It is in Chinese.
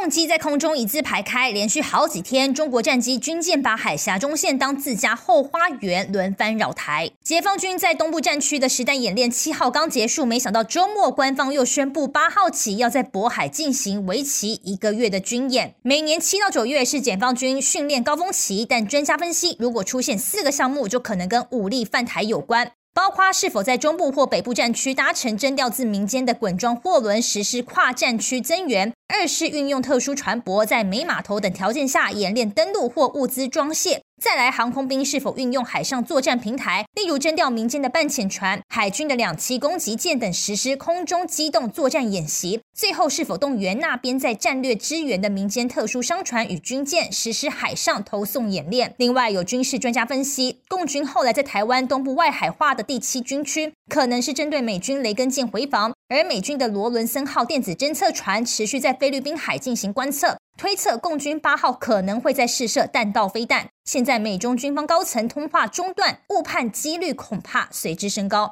共机在空中一字排开，连续好几天，中国战机军舰把海峡中线当自家后花园，轮番扰台。解放军在东部战区的实弹演练七号刚结束，没想到周末官方又宣布八号起要在渤海进行为期一个月的军演。每年七到九月是解放军训练高峰期，但专家分析，如果出现四个项目，就可能跟武力犯台有关。包括是否在中部或北部战区搭乘征调自民间的滚装货轮实施跨战区增援；二是运用特殊船舶在没码头等条件下演练登陆或物资装卸。再来，航空兵是否运用海上作战平台，例如征调民间的半潜船、海军的两栖攻击舰等实施空中机动作战演习？最后，是否动员那边在战略支援的民间特殊商船与军舰实施海上投送演练？另外，有军事专家分析，共军后来在台湾东部外海划的第七军区，可能是针对美军雷根舰回防，而美军的罗伦森号电子侦测船持续在菲律宾海进行观测。推测共军八号可能会在试射弹道飞弹。现在美中军方高层通话中断，误判几率恐怕随之升高。